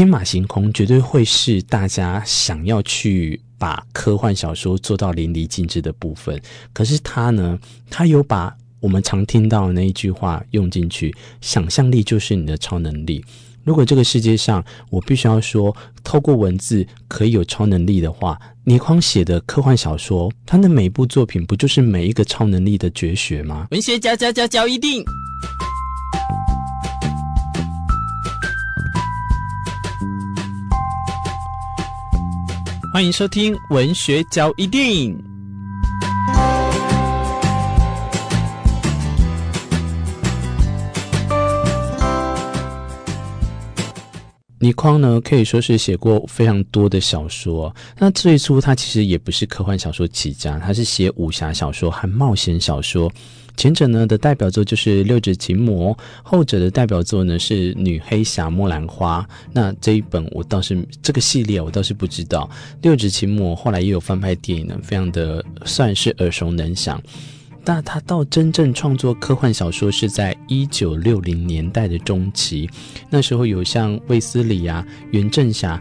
天马行空绝对会是大家想要去把科幻小说做到淋漓尽致的部分。可是他呢，他有把我们常听到的那一句话用进去：想象力就是你的超能力。如果这个世界上我必须要说，透过文字可以有超能力的话，倪匡写的科幻小说，他的每一部作品不就是每一个超能力的绝学吗？文学家家家教一定，欢迎收听文学交易电影。倪匡呢，可以说是写过非常多的小说。那最初他其实也不是科幻小说起家，他是写武侠小说和冒险小说。前者呢的代表作就是《六指琴魔》，后者的代表作呢是《女黑侠莫兰花》。那这一本我倒是这个系列我倒是不知道，《六指琴魔》后来也有翻拍电影呢，非常的算是耳熟能详。但他到真正创作科幻小说是在一九六零年代的中期，那时候有像卫斯理啊、袁振侠，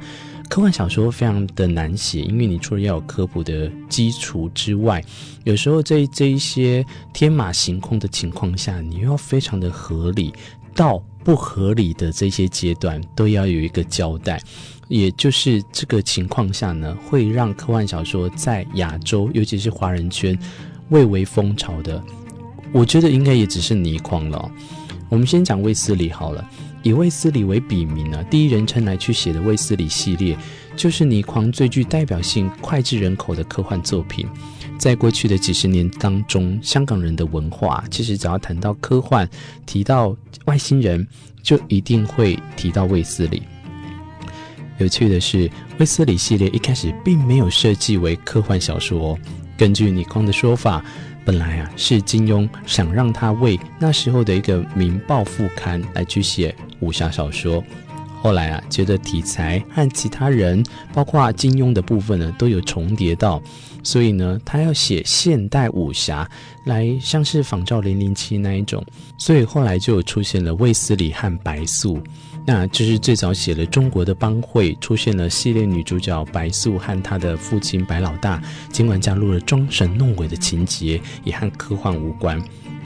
科幻小说非常的难写，因为你除了要有科普的基础之外，有时候在这一些天马行空的情况下，你又要非常的合理，到不合理的这些阶段都要有一个交代，也就是这个情况下呢，会让科幻小说在亚洲，尤其是华人圈。蔚为风潮的，我觉得应该也只是倪匡了。我们先讲卫斯理好了，以卫斯理为笔名呢，第一人称来去写的卫斯理系列，就是倪匡最具代表性、脍炙人口的科幻作品。在过去的几十年当中，香港人的文化其实只要谈到科幻，提到外星人，就一定会提到卫斯理。有趣的是，卫斯理系列一开始并没有设计为科幻小说哦。根据倪匡的说法，本来啊是金庸想让他为那时候的一个《明报》副刊来去写武侠小说，后来啊觉得题材和其他人，包括金庸的部分呢都有重叠到，所以呢他要写现代武侠，来像是仿照《零零七》那一种，所以后来就出现了卫斯理和白素。那就是最早写了中国的帮会，出现了系列女主角白素和她的父亲白老大，尽管加入了装神弄鬼的情节，也和科幻无关。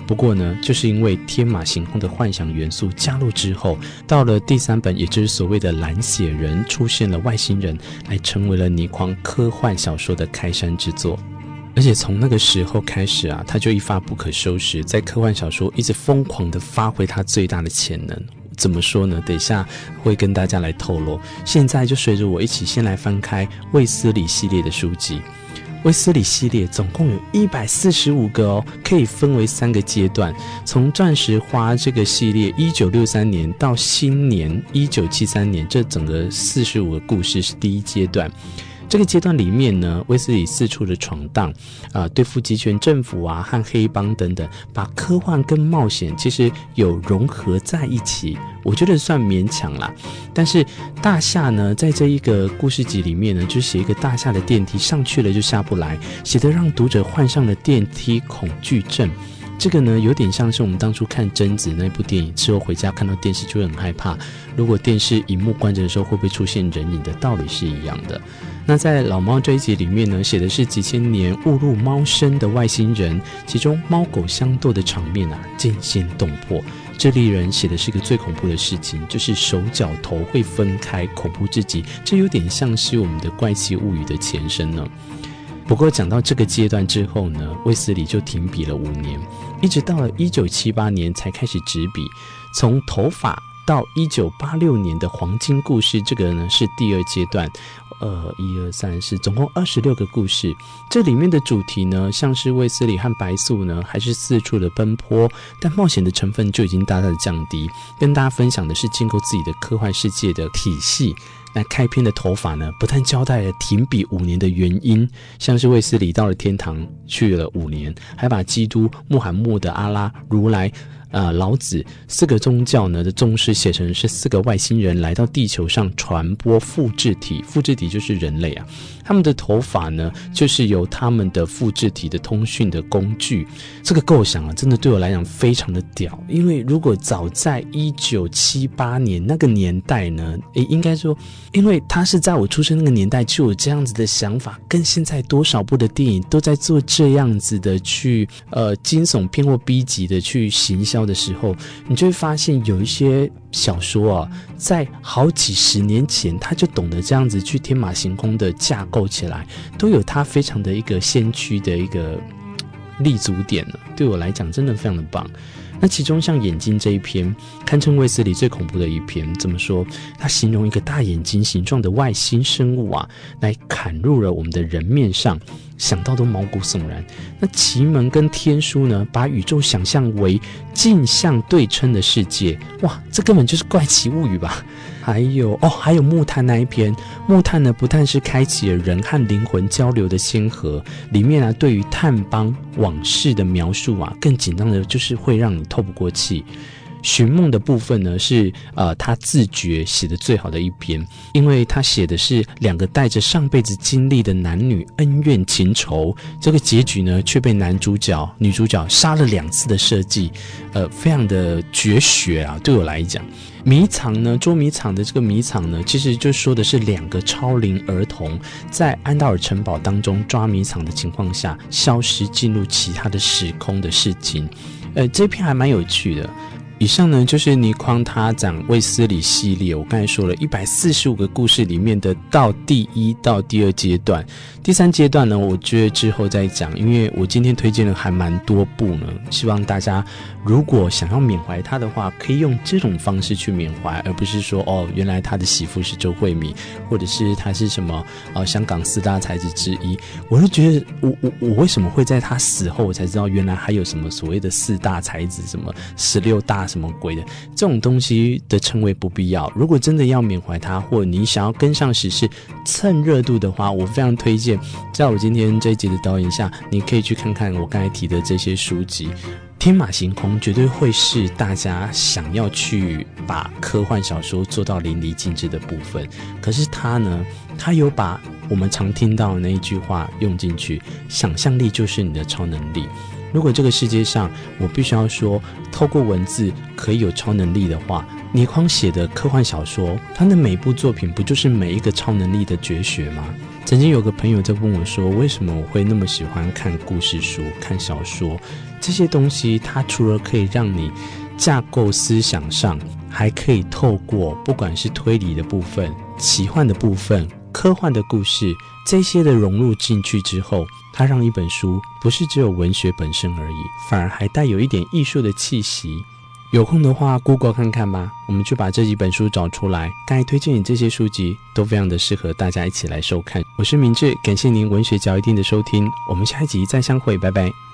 不过呢，就是因为天马行空的幻想元素加入之后，到了第三本，也就是所谓的蓝血人，出现了外星人，来成为了倪匡科幻小说的开山之作。而且从那个时候开始啊，他就一发不可收拾，在科幻小说一直疯狂地发挥他最大的潜能。怎么说呢？等一下会跟大家来透露。现在就随着我一起先来翻开卫斯理系列的书籍。威斯理系列总共有一百四十五个哦，可以分为三个阶段。从钻石花这个系列，一九六三年到新年一九七三年，这整个四十五个故事是第一阶段。这个阶段里面呢，卫斯理四处的闯荡，啊、对付集权政府啊和黑帮等等，把科幻跟冒险其实有融合在一起，我觉得算勉强啦。但是大厦呢，在这一个故事集里面呢，就写一个大厦的电梯上去了就下不来，写得让读者患上了电梯恐惧症。这个呢，有点像是我们当初看贞子那部电影之后回家看到电视就会很害怕，如果电视荧幕关着的时候会不会出现人影的道理是一样的。那在老猫这一集里面呢，写的是几千年误入猫身的外星人，其中猫狗相斗的场面啊，惊心动魄。这里人写的是个最恐怖的事情，就是手脚头会分开，恐怖至极。这有点像是我们的怪奇物语的前身呢。不过讲到这个阶段之后呢，卫斯理就停笔了五年，一直到了一九七八年才开始执笔，从头发。到一九八六年的黄金故事，这个呢是第二阶段，呃，一二三四，总共二十六个故事。这里面的主题呢，像是卫斯理和白素呢，还是四处的奔波，但冒险的成分就已经大大的降低。跟大家分享的是建构自己的科幻世界的体系。那开篇的头发呢，不但交代了停笔五年的原因，像是卫斯理到了天堂去了五年，还把基督、穆罕默德、阿拉、如来。啊、呃，老子四个宗教呢的宗师写成是四个外星人来到地球上传播复制体，复制体就是人类啊。他们的头发呢，就是由他们的复制体的通讯的工具。这个构想啊，真的对我来讲非常的屌。因为如果早在一九七八年那个年代呢，诶，应该说，因为他是在我出生那个年代就有这样子的想法，跟现在多少部的电影都在做这样子的去呃惊悚片或 B 级的去行销的时候，你就会发现有一些小说啊，在好几十年前他就懂得这样子去天马行空的架构起来，都有他非常的一个先驱的一个立足点了。对我来讲，真的非常的棒。那其中像眼睛这一篇，堪称卫斯理最恐怖的一篇。怎么说？他形容一个大眼睛形状的外星生物啊，来砍入了我们的人面上，想到都毛骨悚然。那奇门跟天书呢，把宇宙想象为镜像对称的世界，哇，这根本就是怪奇物语吧？还有哦，还有木炭那一篇，木炭呢不但是开启了人和灵魂交流的先河，里面啊对于炭邦往事的描述啊，更紧张的就是会让你透不过气。寻梦的部分呢，是呃他自觉写的最好的一篇，因为他写的是两个带着上辈子经历的男女恩怨情仇，这个结局呢却被男主角、女主角杀了两次的设计，呃，非常的绝学啊，对我来讲。迷藏呢，捉迷藏的这个迷藏呢，其实就说的是两个超龄儿童在安道尔城堡当中抓迷藏的情况下，消失进入其他的时空的事情。呃，这篇还蛮有趣的。以上呢，就是倪匡他讲卫斯理系列，我刚才说了一百四十五个故事里面的到第一到第二阶段，第三阶段呢，我觉得之后再讲，因为我今天推荐了还蛮多部呢，希望大家如果想要缅怀他的话，可以用这种方式去缅怀，而不是说哦，原来他的媳妇是周慧敏，或者是他是什么呃香港四大才子之一，我就觉得我我我为什么会在他死后我才知道原来还有什么所谓的四大才子，什么十六大。什么鬼的这种东西的称谓不必要。如果真的要缅怀他，或你想要跟上时事、蹭热度的话，我非常推荐，在我今天这一集的导演下，你可以去看看我刚才提的这些书籍。天马行空绝对会是大家想要去把科幻小说做到淋漓尽致的部分。可是他呢，他有把我们常听到的那一句话用进去：想象力就是你的超能力。如果这个世界上我必须要说，透过文字可以有超能力的话，倪匡写的科幻小说，他的每部作品不就是每一个超能力的绝学吗？曾经有个朋友在问我说，为什么我会那么喜欢看故事书、看小说这些东西？它除了可以让你架构思想上，还可以透过不管是推理的部分、奇幻的部分、科幻的故事这些的融入进去之后。它让一本书不是只有文学本身而已，反而还带有一点艺术的气息。有空的话过过看看吧。我们就把这几本书找出来。刚才推荐你这些书籍都非常的适合大家一起来收看。我是明智，感谢您文学角一定的收听。我们下一集再相会，拜拜。